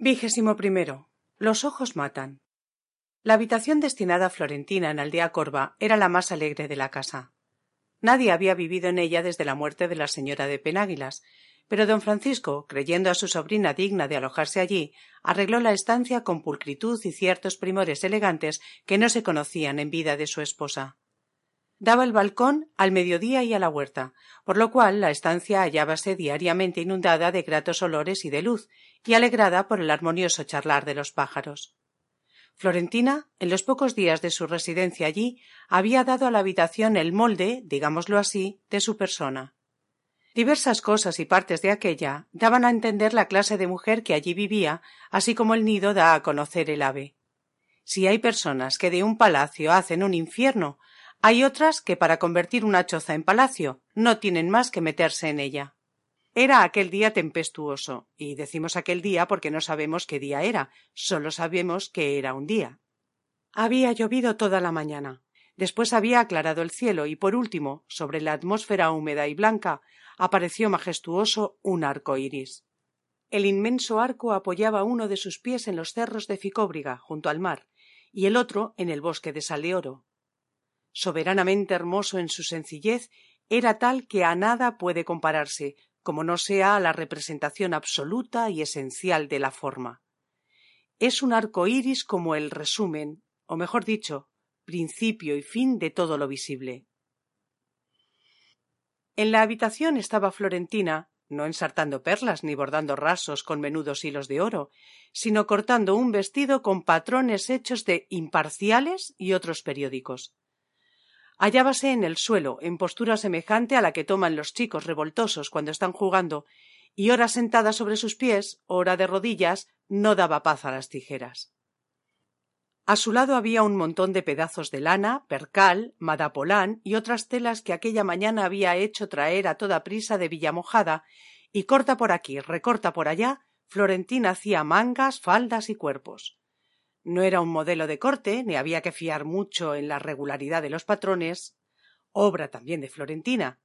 Vigésimo primero. Los ojos matan. La habitación destinada a Florentina en Aldea Corva era la más alegre de la casa. Nadie había vivido en ella desde la muerte de la señora de Penáguilas, pero don Francisco, creyendo a su sobrina digna de alojarse allí, arregló la estancia con pulcritud y ciertos primores elegantes que no se conocían en vida de su esposa. Daba el balcón al mediodía y a la huerta, por lo cual la estancia hallábase diariamente inundada de gratos olores y de luz, y alegrada por el armonioso charlar de los pájaros. Florentina, en los pocos días de su residencia allí, había dado a la habitación el molde, digámoslo así, de su persona. Diversas cosas y partes de aquella daban a entender la clase de mujer que allí vivía, así como el nido da a conocer el ave. Si hay personas que de un palacio hacen un infierno, hay otras que para convertir una choza en palacio no tienen más que meterse en ella. Era aquel día tempestuoso, y decimos aquel día porque no sabemos qué día era, solo sabemos que era un día. Había llovido toda la mañana. Después había aclarado el cielo y por último, sobre la atmósfera húmeda y blanca, apareció majestuoso un arco iris. El inmenso arco apoyaba uno de sus pies en los cerros de Ficóbriga, junto al mar, y el otro en el bosque de Saleoro, soberanamente hermoso en su sencillez, era tal que a nada puede compararse, como no sea a la representación absoluta y esencial de la forma. Es un arco iris como el resumen, o mejor dicho, principio y fin de todo lo visible. En la habitación estaba Florentina, no ensartando perlas ni bordando rasos con menudos hilos de oro, sino cortando un vestido con patrones hechos de imparciales y otros periódicos hallábase en el suelo, en postura semejante a la que toman los chicos revoltosos cuando están jugando, y ora sentada sobre sus pies, ora de rodillas, no daba paz a las tijeras. A su lado había un montón de pedazos de lana, percal, madapolán y otras telas que aquella mañana había hecho traer a toda prisa de Villamojada, y corta por aquí, recorta por allá, Florentina hacía mangas, faldas y cuerpos. No era un modelo de corte, ni había que fiar mucho en la regularidad de los patrones, obra también de Florentina,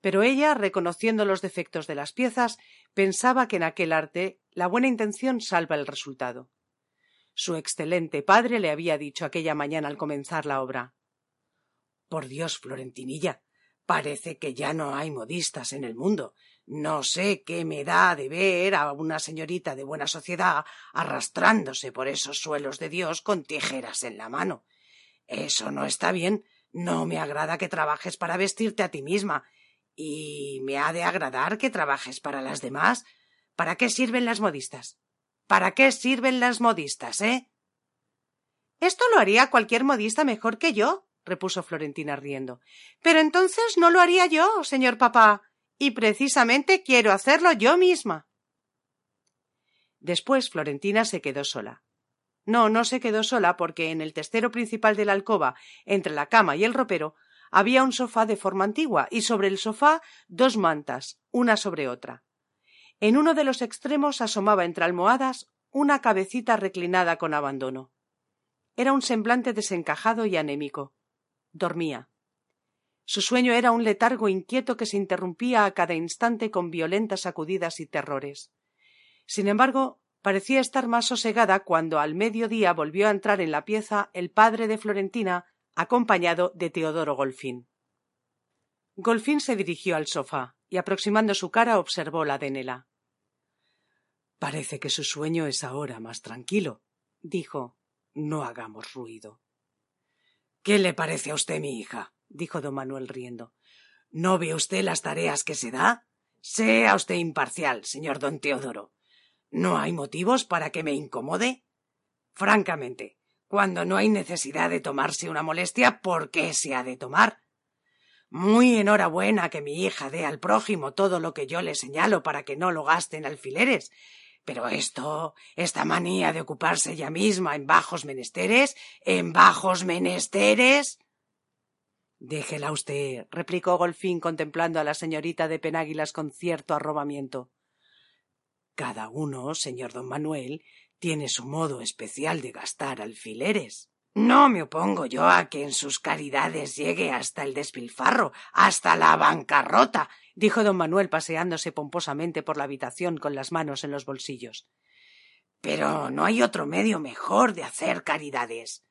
pero ella, reconociendo los defectos de las piezas, pensaba que en aquel arte la buena intención salva el resultado. Su excelente padre le había dicho aquella mañana al comenzar la obra Por Dios, Florentinilla, parece que ya no hay modistas en el mundo, no sé qué me da de ver a una señorita de buena sociedad arrastrándose por esos suelos de Dios con tijeras en la mano. Eso no está bien. No me agrada que trabajes para vestirte a ti misma. Y me ha de agradar que trabajes para las demás. ¿Para qué sirven las modistas? ¿Para qué sirven las modistas, eh? Esto lo haría cualquier modista mejor que yo, repuso Florentina riendo. Pero entonces no lo haría yo, señor papá y precisamente quiero hacerlo yo misma. Después Florentina se quedó sola. No, no se quedó sola porque en el testero principal de la alcoba, entre la cama y el ropero, había un sofá de forma antigua y sobre el sofá dos mantas, una sobre otra. En uno de los extremos asomaba entre almohadas una cabecita reclinada con abandono. Era un semblante desencajado y anémico. Dormía. Su sueño era un letargo inquieto que se interrumpía a cada instante con violentas sacudidas y terrores. Sin embargo, parecía estar más sosegada cuando al mediodía volvió a entrar en la pieza el padre de Florentina, acompañado de Teodoro Golfín. Golfín se dirigió al sofá y aproximando su cara observó la de Nela. Parece que su sueño es ahora más tranquilo, dijo. No hagamos ruido. ¿Qué le parece a usted mi hija? Dijo don Manuel riendo. ¿No ve usted las tareas que se da? Sea usted imparcial, señor don Teodoro. ¿No hay motivos para que me incomode? Francamente, cuando no hay necesidad de tomarse una molestia, ¿por qué se ha de tomar? Muy enhorabuena que mi hija dé al prójimo todo lo que yo le señalo para que no lo gaste en alfileres. Pero esto, esta manía de ocuparse ella misma en bajos menesteres, en bajos menesteres. Déjela usted, replicó Golfín contemplando a la señorita de Penáguilas con cierto arrobamiento. Cada uno, señor don Manuel, tiene su modo especial de gastar alfileres. No me opongo yo a que en sus caridades llegue hasta el despilfarro, hasta la bancarrota, dijo don Manuel paseándose pomposamente por la habitación con las manos en los bolsillos. Pero no hay otro medio mejor de hacer caridades.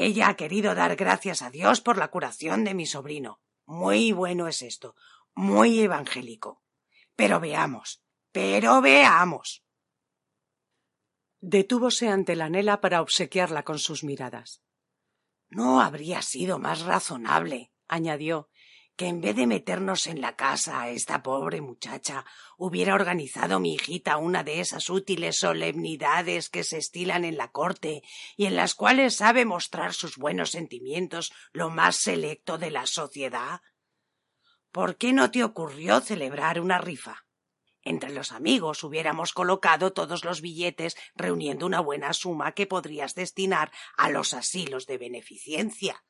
Ella ha querido dar gracias a Dios por la curación de mi sobrino. Muy bueno es esto, muy evangélico. Pero veamos, pero veamos. Detúvose ante la Nela para obsequiarla con sus miradas. No habría sido más razonable, añadió, que en vez de meternos en la casa a esta pobre muchacha, hubiera organizado mi hijita una de esas útiles solemnidades que se estilan en la corte y en las cuales sabe mostrar sus buenos sentimientos lo más selecto de la sociedad. ¿Por qué no te ocurrió celebrar una rifa? Entre los amigos hubiéramos colocado todos los billetes reuniendo una buena suma que podrías destinar a los asilos de beneficencia.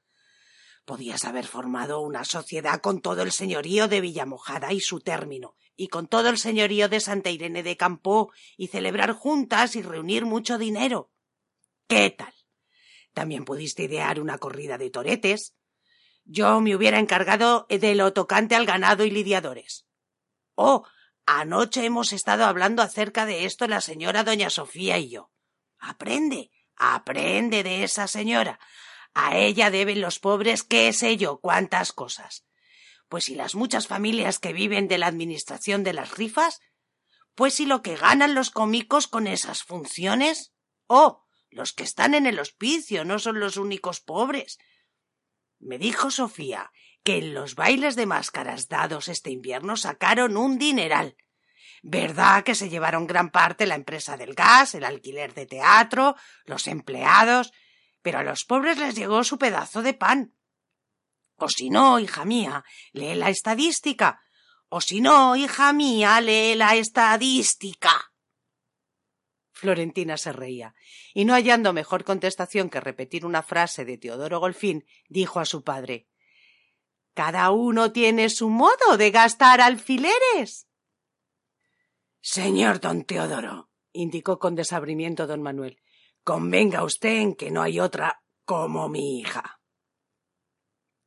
Podías haber formado una sociedad con todo el señorío de Villamojada y su término, y con todo el señorío de Santa Irene de Campó, y celebrar juntas y reunir mucho dinero. ¿Qué tal? También pudiste idear una corrida de toretes. Yo me hubiera encargado de lo tocante al ganado y lidiadores. Oh, Anoche hemos estado hablando acerca de esto la señora doña Sofía y yo. Aprende, aprende de esa señora. A ella deben los pobres qué sé yo cuántas cosas. Pues si las muchas familias que viven de la administración de las rifas, pues si lo que ganan los cómicos con esas funciones, oh, los que están en el hospicio no son los únicos pobres. Me dijo Sofía que en los bailes de máscaras dados este invierno sacaron un dineral. ¿Verdad que se llevaron gran parte la empresa del gas, el alquiler de teatro, los empleados? Pero a los pobres les llegó su pedazo de pan. O si no, hija mía, lee la estadística. O si no, hija mía, lee la estadística. Florentina se reía, y no hallando mejor contestación que repetir una frase de Teodoro Golfín, dijo a su padre cada uno tiene su modo de gastar alfileres. Señor don Teodoro, indicó con desabrimiento don Manuel, convenga usted en que no hay otra como mi hija.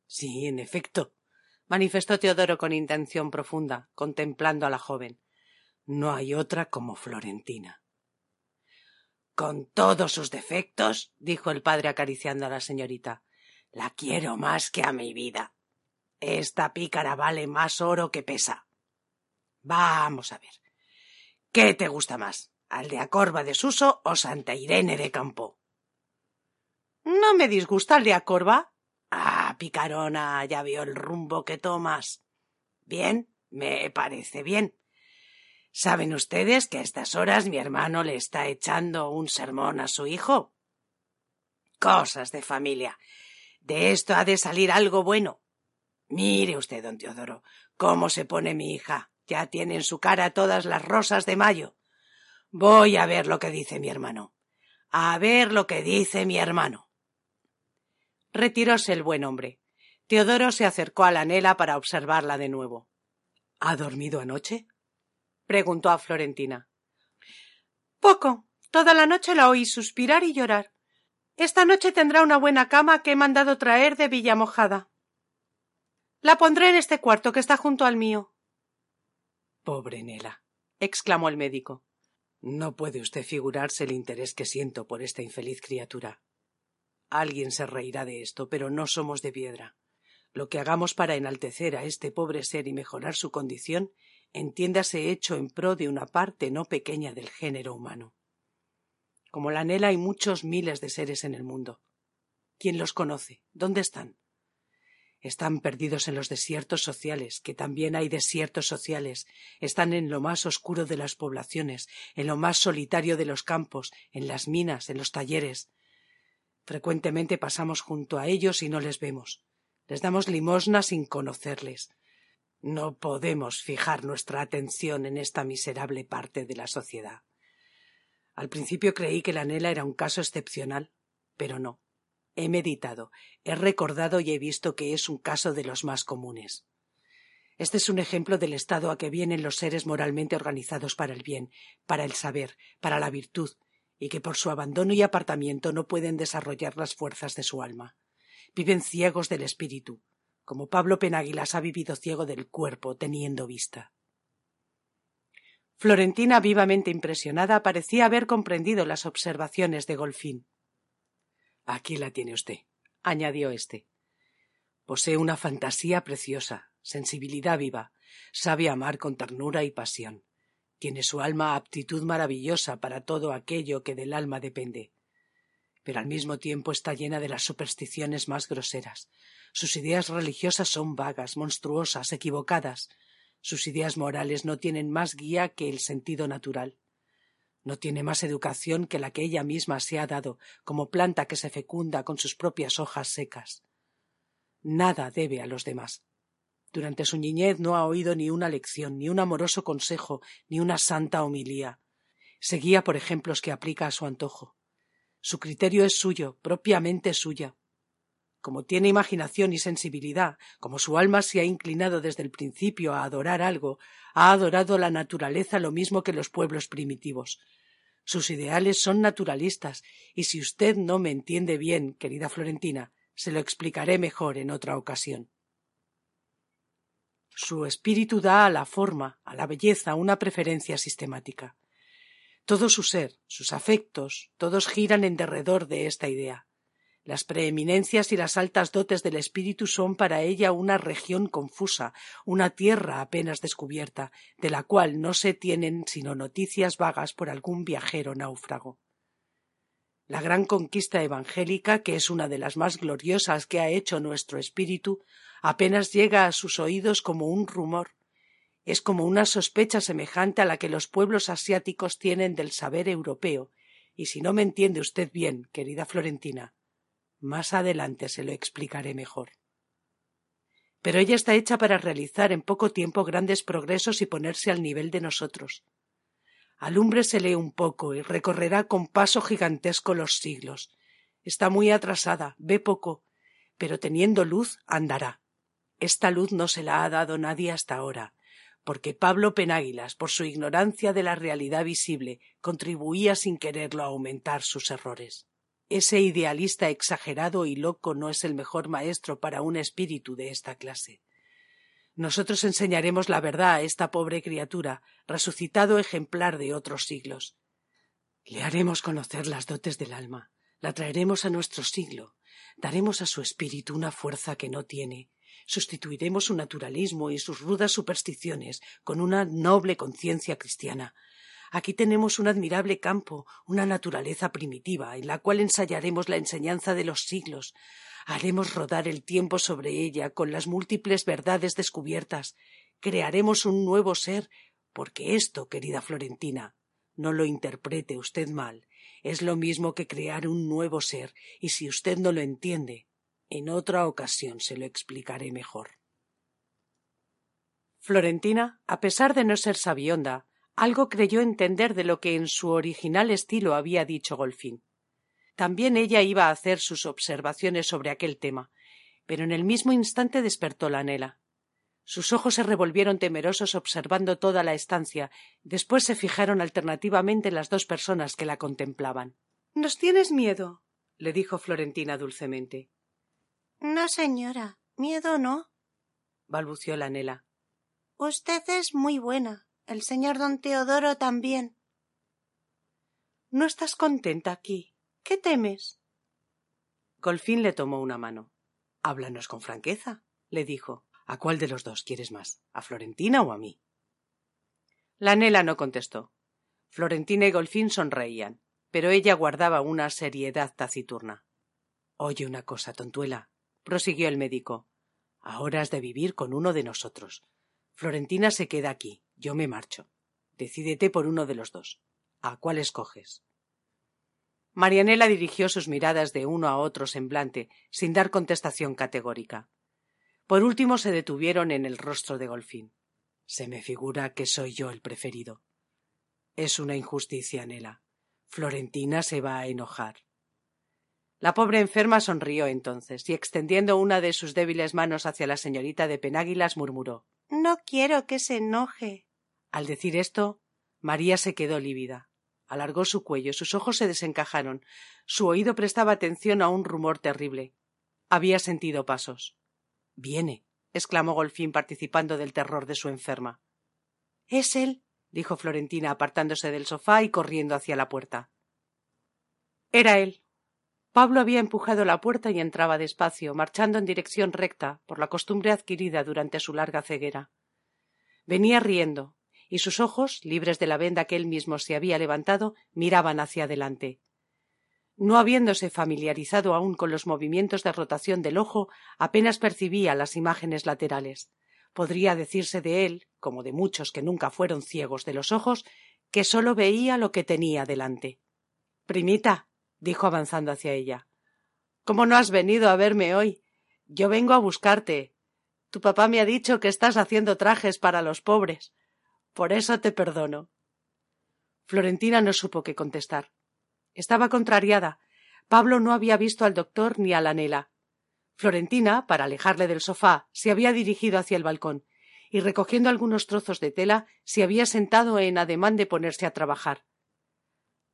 Sí, en efecto, manifestó Teodoro con intención profunda, contemplando a la joven. No hay otra como Florentina. Con todos sus defectos, dijo el padre acariciando a la señorita, la quiero más que a mi vida. Esta pícara vale más oro que pesa. Vamos a ver. ¿Qué te gusta más? ¿Aldeacorba de Suso o Santa Irene de Campo? No me disgusta Aldeacorba. Ah, picarona, ya veo el rumbo que tomas. Bien, me parece bien. ¿Saben ustedes que a estas horas mi hermano le está echando un sermón a su hijo? Cosas de familia. De esto ha de salir algo bueno. Mire usted, don Teodoro, cómo se pone mi hija. Ya tiene en su cara todas las rosas de mayo. Voy a ver lo que dice mi hermano. A ver lo que dice mi hermano. Retiróse el buen hombre. Teodoro se acercó a la Nela para observarla de nuevo. ¿Ha dormido anoche? preguntó a Florentina. Poco. Toda la noche la oí suspirar y llorar. Esta noche tendrá una buena cama que he mandado traer de Villamojada. La pondré en este cuarto que está junto al mío. Pobre Nela, exclamó el médico. No puede usted figurarse el interés que siento por esta infeliz criatura. Alguien se reirá de esto, pero no somos de piedra. Lo que hagamos para enaltecer a este pobre ser y mejorar su condición, entiéndase hecho en pro de una parte no pequeña del género humano. Como la Nela hay muchos miles de seres en el mundo. ¿Quién los conoce? ¿Dónde están? Están perdidos en los desiertos sociales, que también hay desiertos sociales. Están en lo más oscuro de las poblaciones, en lo más solitario de los campos, en las minas, en los talleres. Frecuentemente pasamos junto a ellos y no les vemos. Les damos limosna sin conocerles. No podemos fijar nuestra atención en esta miserable parte de la sociedad. Al principio creí que la Nela era un caso excepcional, pero no. He meditado, he recordado y he visto que es un caso de los más comunes. Este es un ejemplo del estado a que vienen los seres moralmente organizados para el bien, para el saber, para la virtud, y que por su abandono y apartamiento no pueden desarrollar las fuerzas de su alma. Viven ciegos del espíritu, como Pablo Penáguilas ha vivido ciego del cuerpo teniendo vista. Florentina, vivamente impresionada, parecía haber comprendido las observaciones de Golfín. Aquí la tiene usted, añadió éste. Posee una fantasía preciosa, sensibilidad viva, sabe amar con ternura y pasión. Tiene su alma aptitud maravillosa para todo aquello que del alma depende. Pero al mismo tiempo está llena de las supersticiones más groseras. Sus ideas religiosas son vagas, monstruosas, equivocadas. Sus ideas morales no tienen más guía que el sentido natural. No tiene más educación que la que ella misma se ha dado, como planta que se fecunda con sus propias hojas secas. Nada debe a los demás. Durante su niñez no ha oído ni una lección, ni un amoroso consejo, ni una santa homilía. Seguía por ejemplos que aplica a su antojo. Su criterio es suyo, propiamente suya. Como tiene imaginación y sensibilidad, como su alma se ha inclinado desde el principio a adorar algo, ha adorado la naturaleza lo mismo que los pueblos primitivos. Sus ideales son naturalistas, y si usted no me entiende bien, querida Florentina, se lo explicaré mejor en otra ocasión. Su espíritu da a la forma, a la belleza, una preferencia sistemática. Todo su ser, sus afectos, todos giran en derredor de esta idea. Las preeminencias y las altas dotes del espíritu son para ella una región confusa, una tierra apenas descubierta, de la cual no se tienen sino noticias vagas por algún viajero náufrago. La gran conquista evangélica, que es una de las más gloriosas que ha hecho nuestro espíritu, apenas llega a sus oídos como un rumor. Es como una sospecha semejante a la que los pueblos asiáticos tienen del saber europeo, y si no me entiende usted bien, querida Florentina, más adelante se lo explicaré mejor. Pero ella está hecha para realizar en poco tiempo grandes progresos y ponerse al nivel de nosotros alúmbresele un poco y recorrerá con paso gigantesco los siglos. Está muy atrasada, ve poco, pero teniendo luz andará. Esta luz no se la ha dado nadie hasta ahora, porque Pablo Penáguilas, por su ignorancia de la realidad visible, contribuía sin quererlo a aumentar sus errores. Ese idealista exagerado y loco no es el mejor maestro para un espíritu de esta clase. Nosotros enseñaremos la verdad a esta pobre criatura, resucitado ejemplar de otros siglos. Le haremos conocer las dotes del alma, la traeremos a nuestro siglo, daremos a su espíritu una fuerza que no tiene, sustituiremos su naturalismo y sus rudas supersticiones con una noble conciencia cristiana. Aquí tenemos un admirable campo, una naturaleza primitiva, en la cual ensayaremos la enseñanza de los siglos, haremos rodar el tiempo sobre ella con las múltiples verdades descubiertas, crearemos un nuevo ser, porque esto, querida Florentina, no lo interprete usted mal, es lo mismo que crear un nuevo ser, y si usted no lo entiende, en otra ocasión se lo explicaré mejor. Florentina, a pesar de no ser sabionda, algo creyó entender de lo que en su original estilo había dicho Golfín. También ella iba a hacer sus observaciones sobre aquel tema, pero en el mismo instante despertó la Nela. Sus ojos se revolvieron temerosos observando toda la estancia, después se fijaron alternativamente en las dos personas que la contemplaban. ¿Nos tienes miedo? le dijo Florentina dulcemente. No, señora, miedo no, balbució la Nela. Usted es muy buena. El señor don Teodoro también. ¿No estás contenta aquí? ¿Qué temes? Golfín le tomó una mano. Háblanos con franqueza, le dijo. ¿A cuál de los dos quieres más? ¿A Florentina o a mí? La Nela no contestó. Florentina y Golfín sonreían, pero ella guardaba una seriedad taciturna. Oye una cosa, tontuela, prosiguió el médico. Ahora has de vivir con uno de nosotros. Florentina se queda aquí, yo me marcho. Decídete por uno de los dos. ¿A cuál escoges? Marianela dirigió sus miradas de uno a otro semblante, sin dar contestación categórica. Por último se detuvieron en el rostro de Golfín. Se me figura que soy yo el preferido. Es una injusticia, Nela. Florentina se va a enojar. La pobre enferma sonrió entonces y extendiendo una de sus débiles manos hacia la señorita de Penáguilas murmuró No quiero que se enoje. Al decir esto, María se quedó lívida alargó su cuello, sus ojos se desencajaron, su oído prestaba atención a un rumor terrible. Había sentido pasos. Viene, exclamó Golfín participando del terror de su enferma. Es él, dijo Florentina apartándose del sofá y corriendo hacia la puerta. Era él. Pablo había empujado la puerta y entraba despacio, marchando en dirección recta, por la costumbre adquirida durante su larga ceguera. Venía riendo, y sus ojos, libres de la venda que él mismo se había levantado, miraban hacia adelante. No habiéndose familiarizado aún con los movimientos de rotación del ojo, apenas percibía las imágenes laterales. Podría decirse de él, como de muchos que nunca fueron ciegos de los ojos, que sólo veía lo que tenía delante. Primita, dijo avanzando hacia ella. ¿Cómo no has venido a verme hoy? Yo vengo a buscarte. Tu papá me ha dicho que estás haciendo trajes para los pobres. Por eso te perdono. Florentina no supo qué contestar. Estaba contrariada. Pablo no había visto al doctor ni a la Nela. Florentina, para alejarle del sofá, se había dirigido hacia el balcón y recogiendo algunos trozos de tela se había sentado en ademán de ponerse a trabajar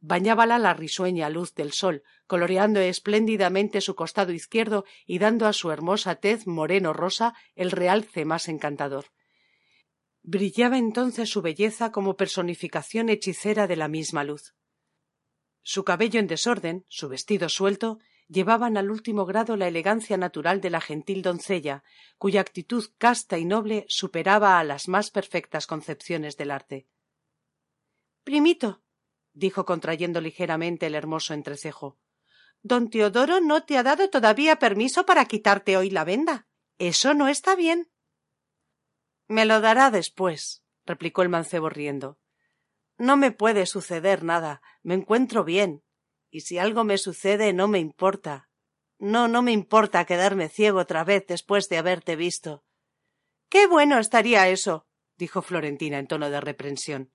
bañábala la risueña luz del sol coloreando espléndidamente su costado izquierdo y dando a su hermosa tez moreno rosa el realce más encantador brillaba entonces su belleza como personificación hechicera de la misma luz. Su cabello en desorden su vestido suelto llevaban al último grado la elegancia natural de la gentil doncella cuya actitud casta y noble superaba a las más perfectas concepciones del arte. Primito dijo contrayendo ligeramente el hermoso entrecejo don teodoro no te ha dado todavía permiso para quitarte hoy la venda. Eso no está bien me lo dará después replicó el mancebo riendo no me puede suceder nada me encuentro bien y si algo me sucede no me importa no no me importa quedarme ciego otra vez después de haberte visto qué bueno estaría eso dijo florentina en tono de reprensión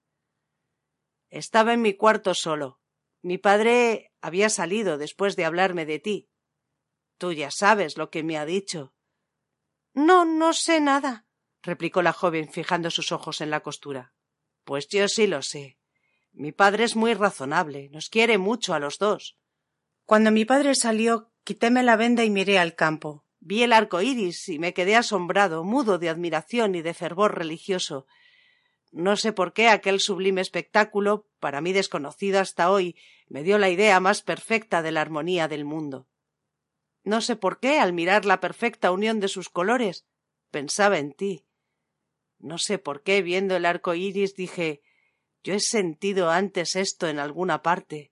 estaba en mi cuarto solo. Mi padre había salido después de hablarme de ti. Tú ya sabes lo que me ha dicho. No, no sé nada, replicó la joven fijando sus ojos en la costura. Pues yo sí lo sé. Mi padre es muy razonable, nos quiere mucho a los dos. Cuando mi padre salió, quitéme la venda y miré al campo. Vi el arco iris y me quedé asombrado, mudo de admiración y de fervor religioso, no sé por qué aquel sublime espectáculo, para mí desconocido hasta hoy, me dio la idea más perfecta de la armonía del mundo. No sé por qué, al mirar la perfecta unión de sus colores, pensaba en ti. No sé por qué, viendo el arco iris, dije yo he sentido antes esto en alguna parte.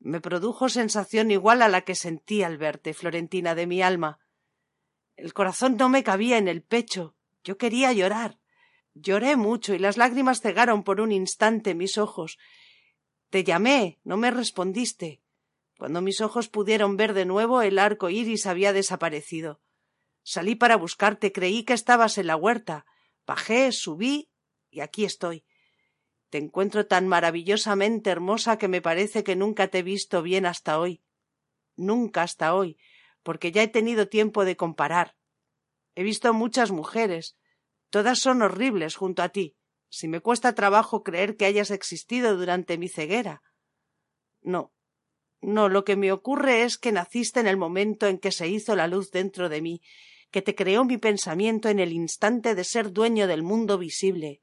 Me produjo sensación igual a la que sentí al verte, Florentina de mi alma. El corazón no me cabía en el pecho. Yo quería llorar. Lloré mucho y las lágrimas cegaron por un instante mis ojos. Te llamé, no me respondiste. Cuando mis ojos pudieron ver de nuevo, el arco iris había desaparecido. Salí para buscarte, creí que estabas en la huerta. Bajé, subí y aquí estoy. Te encuentro tan maravillosamente hermosa que me parece que nunca te he visto bien hasta hoy. Nunca hasta hoy, porque ya he tenido tiempo de comparar. He visto muchas mujeres, Todas son horribles junto a ti. Si me cuesta trabajo creer que hayas existido durante mi ceguera. No, no, lo que me ocurre es que naciste en el momento en que se hizo la luz dentro de mí, que te creó mi pensamiento en el instante de ser dueño del mundo visible.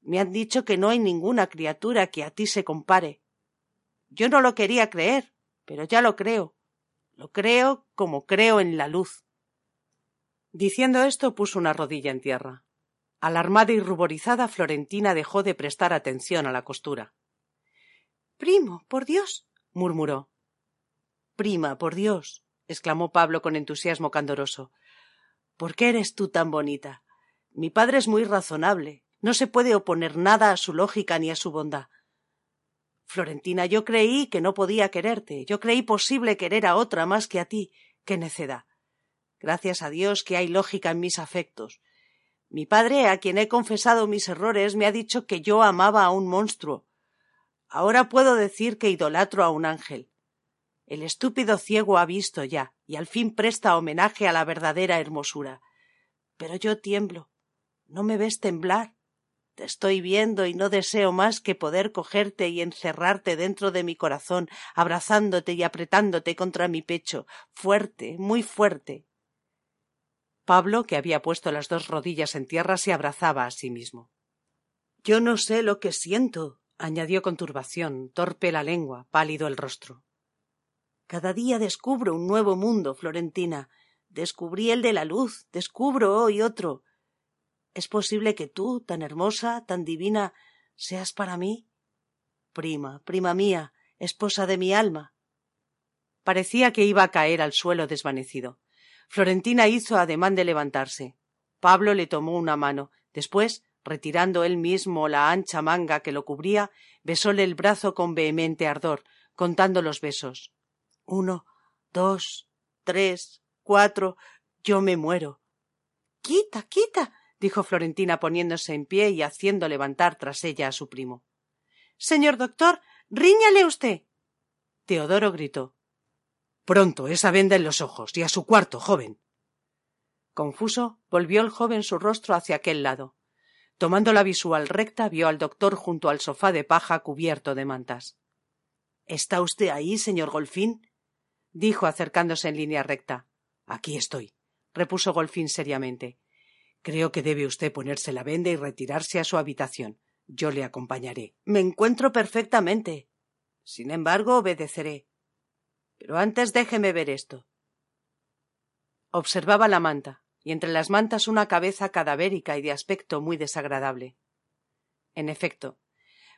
Me han dicho que no hay ninguna criatura que a ti se compare. Yo no lo quería creer, pero ya lo creo. Lo creo como creo en la luz. Diciendo esto puso una rodilla en tierra. Alarmada y ruborizada, Florentina dejó de prestar atención a la costura. Primo, por Dios. murmuró. Prima, por Dios. exclamó Pablo con entusiasmo candoroso. ¿Por qué eres tú tan bonita? Mi padre es muy razonable. No se puede oponer nada a su lógica ni a su bondad. Florentina, yo creí que no podía quererte. Yo creí posible querer a otra más que a ti. Qué necedad. Gracias a Dios que hay lógica en mis afectos. Mi padre, a quien he confesado mis errores, me ha dicho que yo amaba a un monstruo. Ahora puedo decir que idolatro a un ángel. El estúpido ciego ha visto ya, y al fin presta homenaje a la verdadera hermosura. Pero yo tiemblo. ¿No me ves temblar? Te estoy viendo y no deseo más que poder cogerte y encerrarte dentro de mi corazón, abrazándote y apretándote contra mi pecho, fuerte, muy fuerte. Pablo, que había puesto las dos rodillas en tierra, se abrazaba a sí mismo. Yo no sé lo que siento, añadió con turbación, torpe la lengua, pálido el rostro. Cada día descubro un nuevo mundo, Florentina. Descubrí el de la luz, descubro hoy otro. ¿Es posible que tú, tan hermosa, tan divina, seas para mí? Prima, prima mía, esposa de mi alma. Parecía que iba a caer al suelo desvanecido. Florentina hizo ademán de levantarse. Pablo le tomó una mano. Después, retirando él mismo la ancha manga que lo cubría, besóle el brazo con vehemente ardor, contando los besos. Uno, dos, tres, cuatro. Yo me muero. Quita, quita. dijo Florentina poniéndose en pie y haciendo levantar tras ella a su primo. Señor doctor, ríñale usted. Teodoro gritó. Pronto, esa venda en los ojos, y a su cuarto, joven. Confuso, volvió el joven su rostro hacia aquel lado. Tomando la visual recta, vio al doctor junto al sofá de paja cubierto de mantas. ¿Está usted ahí, señor Golfín? Dijo acercándose en línea recta. Aquí estoy, repuso Golfín seriamente. Creo que debe usted ponerse la venda y retirarse a su habitación. Yo le acompañaré. Me encuentro perfectamente. Sin embargo, obedeceré. Pero antes déjeme ver esto. Observaba la manta, y entre las mantas una cabeza cadavérica y de aspecto muy desagradable. En efecto,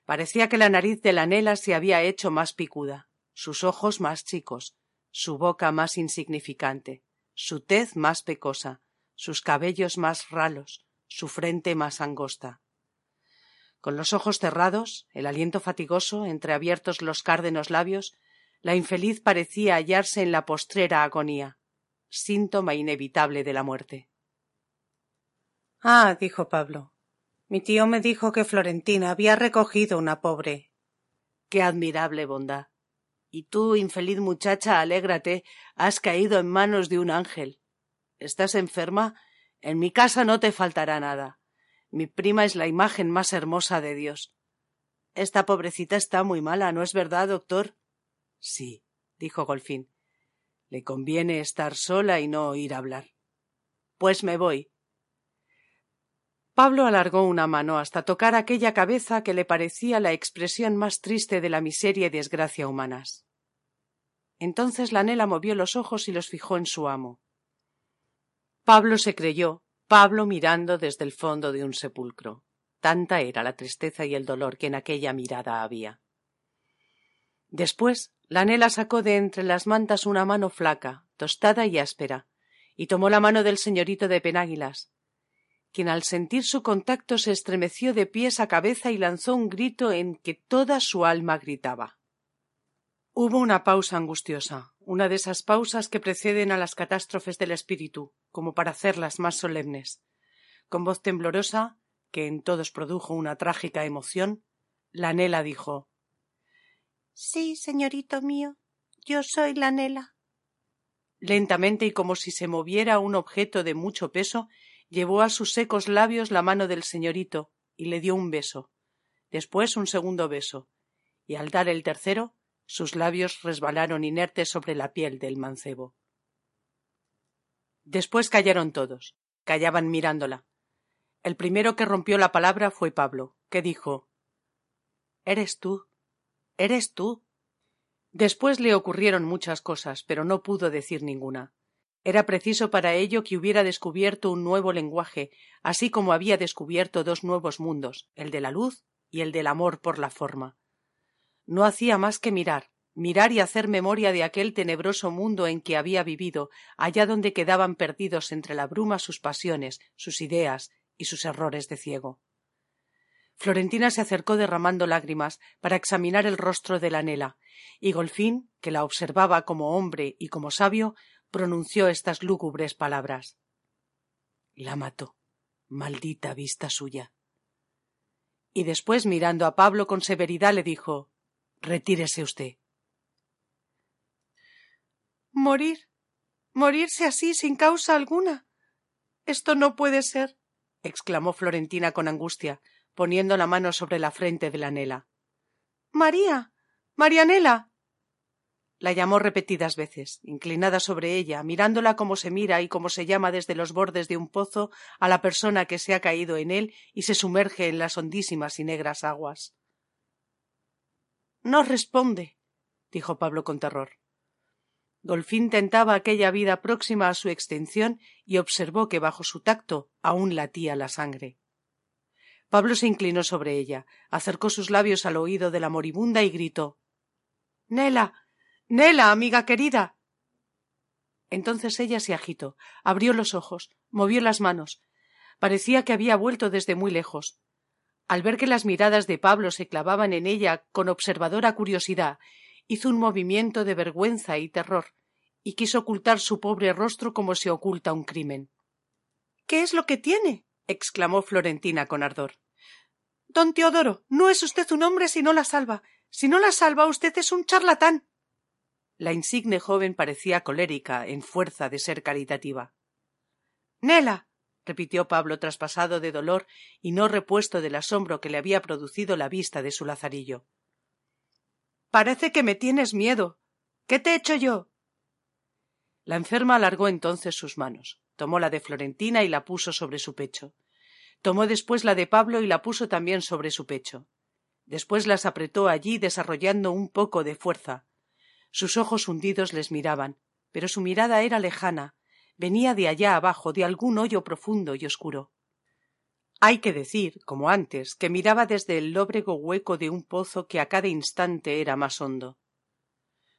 parecía que la nariz de la Nela se había hecho más picuda, sus ojos más chicos, su boca más insignificante, su tez más pecosa, sus cabellos más ralos, su frente más angosta. Con los ojos cerrados, el aliento fatigoso, entreabiertos los cárdenos labios, la infeliz parecía hallarse en la postrera agonía, síntoma inevitable de la muerte. Ah, dijo Pablo. Mi tío me dijo que Florentina había recogido una pobre. Qué admirable bondad. Y tú, infeliz muchacha, alégrate, has caído en manos de un ángel. ¿Estás enferma? En mi casa no te faltará nada. Mi prima es la imagen más hermosa de Dios. Esta pobrecita está muy mala, ¿no es verdad, doctor? Sí, dijo Golfín. Le conviene estar sola y no oír hablar. Pues me voy. Pablo alargó una mano hasta tocar aquella cabeza que le parecía la expresión más triste de la miseria y desgracia humanas. Entonces la Nela movió los ojos y los fijó en su amo. Pablo se creyó, Pablo mirando desde el fondo de un sepulcro. Tanta era la tristeza y el dolor que en aquella mirada había. Después la Nela sacó de entre las mantas una mano flaca, tostada y áspera, y tomó la mano del señorito de Penáguilas, quien al sentir su contacto se estremeció de pies a cabeza y lanzó un grito en que toda su alma gritaba. Hubo una pausa angustiosa, una de esas pausas que preceden a las catástrofes del espíritu, como para hacerlas más solemnes. Con voz temblorosa, que en todos produjo una trágica emoción, la Nela dijo Sí, señorito mío, yo soy la Nela. Lentamente y como si se moviera un objeto de mucho peso, llevó a sus secos labios la mano del señorito y le dio un beso, después un segundo beso, y al dar el tercero, sus labios resbalaron inertes sobre la piel del mancebo. Después callaron todos, callaban mirándola. El primero que rompió la palabra fue Pablo, que dijo Eres tú, ¿Eres tú? Después le ocurrieron muchas cosas, pero no pudo decir ninguna. Era preciso para ello que hubiera descubierto un nuevo lenguaje, así como había descubierto dos nuevos mundos, el de la luz y el del amor por la forma. No hacía más que mirar, mirar y hacer memoria de aquel tenebroso mundo en que había vivido, allá donde quedaban perdidos entre la bruma sus pasiones, sus ideas y sus errores de ciego. Florentina se acercó derramando lágrimas para examinar el rostro de la Nela, y Golfín, que la observaba como hombre y como sabio, pronunció estas lúgubres palabras. La mató. Maldita vista suya. Y después, mirando a Pablo con severidad, le dijo Retírese usted. Morir. Morirse así sin causa alguna. Esto no puede ser. exclamó Florentina con angustia, poniendo la mano sobre la frente de la Nela. María. Marianela. La llamó repetidas veces, inclinada sobre ella, mirándola como se mira y como se llama desde los bordes de un pozo a la persona que se ha caído en él y se sumerge en las hondísimas y negras aguas. No responde, dijo Pablo con terror. Dolfín tentaba aquella vida próxima a su extinción y observó que bajo su tacto aún latía la sangre. Pablo se inclinó sobre ella, acercó sus labios al oído de la moribunda y gritó Nela. Nela, amiga querida. Entonces ella se agitó, abrió los ojos, movió las manos. Parecía que había vuelto desde muy lejos. Al ver que las miradas de Pablo se clavaban en ella con observadora curiosidad, hizo un movimiento de vergüenza y terror, y quiso ocultar su pobre rostro como se oculta un crimen. ¿Qué es lo que tiene? exclamó Florentina con ardor. Don Teodoro, no es usted un hombre si no la salva. Si no la salva, usted es un charlatán. La insigne joven parecía colérica en fuerza de ser caritativa. Nela. repitió Pablo traspasado de dolor y no repuesto del asombro que le había producido la vista de su lazarillo. Parece que me tienes miedo. ¿Qué te he hecho yo? La enferma alargó entonces sus manos, tomó la de Florentina y la puso sobre su pecho. Tomó después la de Pablo y la puso también sobre su pecho. Después las apretó allí desarrollando un poco de fuerza, sus ojos hundidos les miraban, pero su mirada era lejana, venía de allá abajo, de algún hoyo profundo y oscuro. Hay que decir, como antes, que miraba desde el lóbrego hueco de un pozo que a cada instante era más hondo.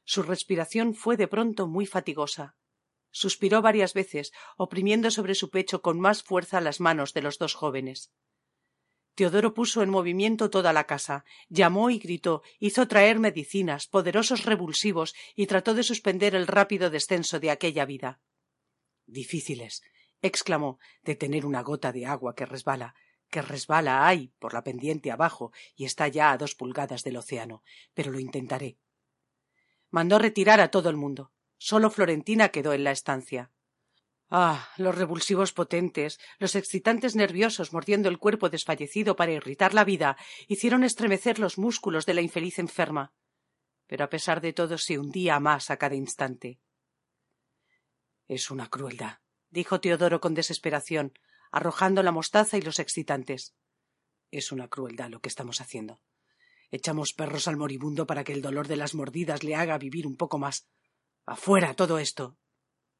Su respiración fue de pronto muy fatigosa. Suspiró varias veces, oprimiendo sobre su pecho con más fuerza las manos de los dos jóvenes. Teodoro puso en movimiento toda la casa, llamó y gritó, hizo traer medicinas, poderosos revulsivos, y trató de suspender el rápido descenso de aquella vida. Difíciles, exclamó, detener una gota de agua que resbala, que resbala hay por la pendiente abajo y está ya a dos pulgadas del océano, pero lo intentaré. Mandó retirar a todo el mundo. Solo Florentina quedó en la estancia. Ah, los revulsivos potentes, los excitantes nerviosos mordiendo el cuerpo desfallecido para irritar la vida, hicieron estremecer los músculos de la infeliz enferma. Pero a pesar de todo se hundía más a cada instante. Es una crueldad, dijo Teodoro con desesperación, arrojando la mostaza y los excitantes. Es una crueldad lo que estamos haciendo. Echamos perros al moribundo para que el dolor de las mordidas le haga vivir un poco más. Afuera todo esto.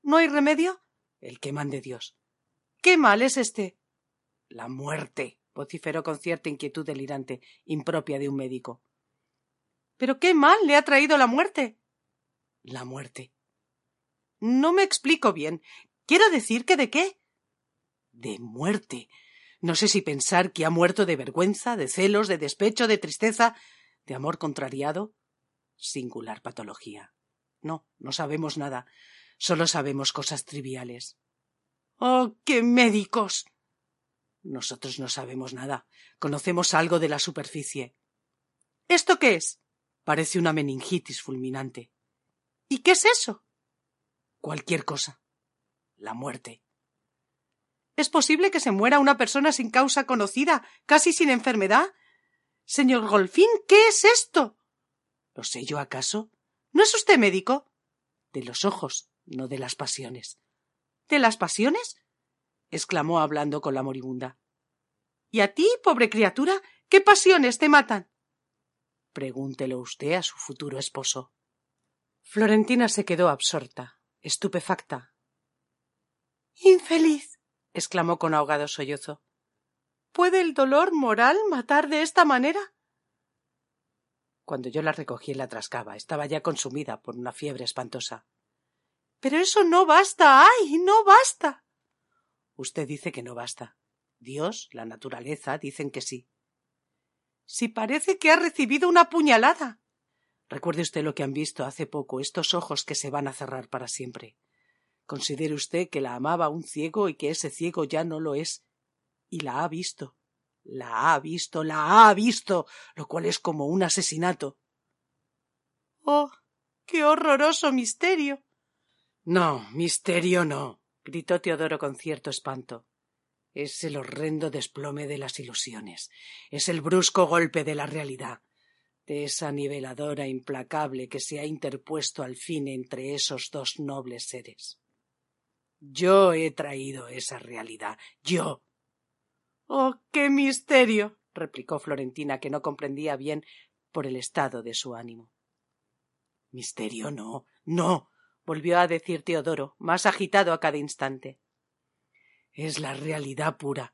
¿No hay remedio? El que mande Dios. ¿Qué mal es este? La muerte, vociferó con cierta inquietud delirante, impropia de un médico. ¿Pero qué mal le ha traído la muerte? La muerte. No me explico bien. Quiero decir que de qué. De muerte. No sé si pensar que ha muerto de vergüenza, de celos, de despecho, de tristeza, de amor contrariado. Singular patología. No, no sabemos nada. Solo sabemos cosas triviales. ¡Oh, qué médicos! Nosotros no sabemos nada. Conocemos algo de la superficie. ¿Esto qué es? Parece una meningitis fulminante. ¿Y qué es eso? Cualquier cosa. La muerte. ¿Es posible que se muera una persona sin causa conocida, casi sin enfermedad? Señor Golfín, ¿qué es esto? ¿Lo sé yo acaso? ¿No es usted médico? De los ojos, no de las pasiones. ¿De las pasiones? exclamó hablando con la moribunda. ¿Y a ti, pobre criatura, qué pasiones te matan? Pregúntelo usted a su futuro esposo. Florentina se quedó absorta, estupefacta. Infeliz. exclamó con ahogado sollozo. ¿Puede el dolor moral matar de esta manera? Cuando yo la recogí en la trascaba, estaba ya consumida por una fiebre espantosa. Pero eso no basta. ¡Ay! no basta. Usted dice que no basta. Dios, la naturaleza, dicen que sí. Si parece que ha recibido una puñalada. Recuerde usted lo que han visto hace poco, estos ojos que se van a cerrar para siempre. Considere usted que la amaba un ciego y que ese ciego ya no lo es. Y la ha visto. La ha visto, la ha visto, lo cual es como un asesinato. Oh. qué horroroso misterio. No, misterio no, gritó Teodoro con cierto espanto. Es el horrendo desplome de las ilusiones, es el brusco golpe de la realidad. de esa niveladora implacable que se ha interpuesto al fin entre esos dos nobles seres. Yo he traído esa realidad. Yo. Oh, qué misterio. replicó Florentina, que no comprendía bien por el estado de su ánimo. Misterio no, no, volvió a decir Teodoro, más agitado a cada instante. Es la realidad pura,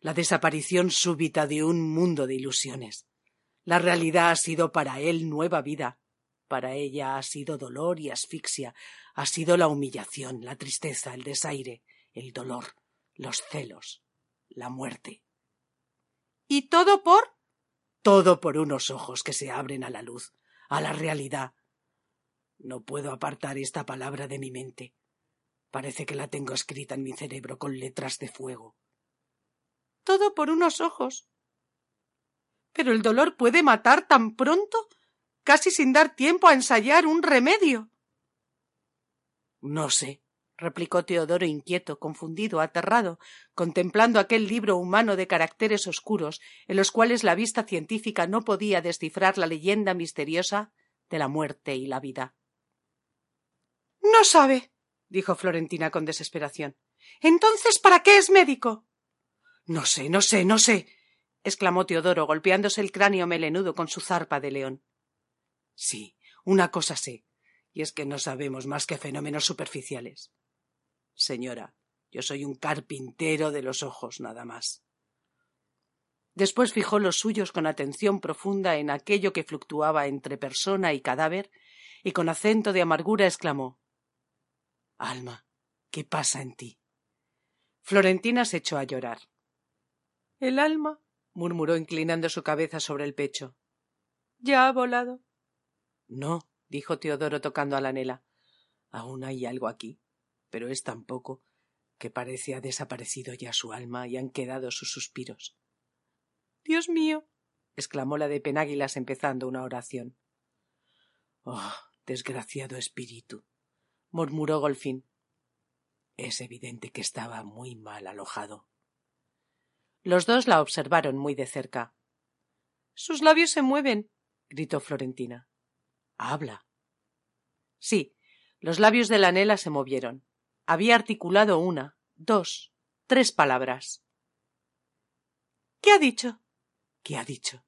la desaparición súbita de un mundo de ilusiones. La realidad ha sido para él nueva vida, para ella ha sido dolor y asfixia, ha sido la humillación, la tristeza, el desaire, el dolor, los celos, la muerte. ¿Y todo por? Todo por unos ojos que se abren a la luz, a la realidad. No puedo apartar esta palabra de mi mente. Parece que la tengo escrita en mi cerebro con letras de fuego. Todo por unos ojos. Pero el dolor puede matar tan pronto, casi sin dar tiempo a ensayar un remedio. No sé, replicó Teodoro inquieto, confundido, aterrado, contemplando aquel libro humano de caracteres oscuros en los cuales la vista científica no podía descifrar la leyenda misteriosa de la muerte y la vida. Sabe, dijo Florentina con desesperación. Entonces, ¿para qué es médico? No sé, no sé, no sé, exclamó Teodoro, golpeándose el cráneo melenudo con su zarpa de león. Sí, una cosa sé, y es que no sabemos más que fenómenos superficiales. Señora, yo soy un carpintero de los ojos nada más. Después fijó los suyos con atención profunda en aquello que fluctuaba entre persona y cadáver, y con acento de amargura exclamó Alma, ¿qué pasa en ti? Florentina se echó a llorar. El alma, murmuró inclinando su cabeza sobre el pecho. ¿Ya ha volado? No, dijo Teodoro tocando a la nela. Aún hay algo aquí, pero es tan poco que parece ha desaparecido ya su alma y han quedado sus suspiros. Dios mío. exclamó la de Penáguilas empezando una oración. Oh, desgraciado espíritu. Murmuró Golfín. Es evidente que estaba muy mal alojado. Los dos la observaron muy de cerca. Sus labios se mueven. gritó Florentina. Habla. Sí, los labios de la Nela se movieron. Había articulado una, dos, tres palabras. ¿Qué ha dicho? ¿Qué ha dicho?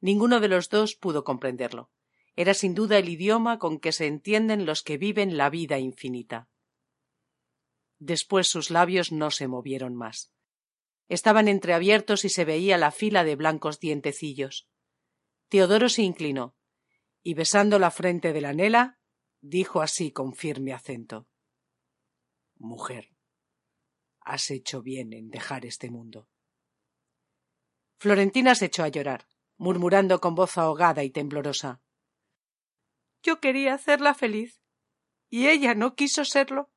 Ninguno de los dos pudo comprenderlo. Era sin duda el idioma con que se entienden los que viven la vida infinita. Después sus labios no se movieron más. Estaban entreabiertos y se veía la fila de blancos dientecillos. Teodoro se inclinó y besando la frente de la Nela, dijo así con firme acento Mujer, has hecho bien en dejar este mundo. Florentina se echó a llorar, murmurando con voz ahogada y temblorosa Yo quería hacerla feliz, y ella no quiso serlo.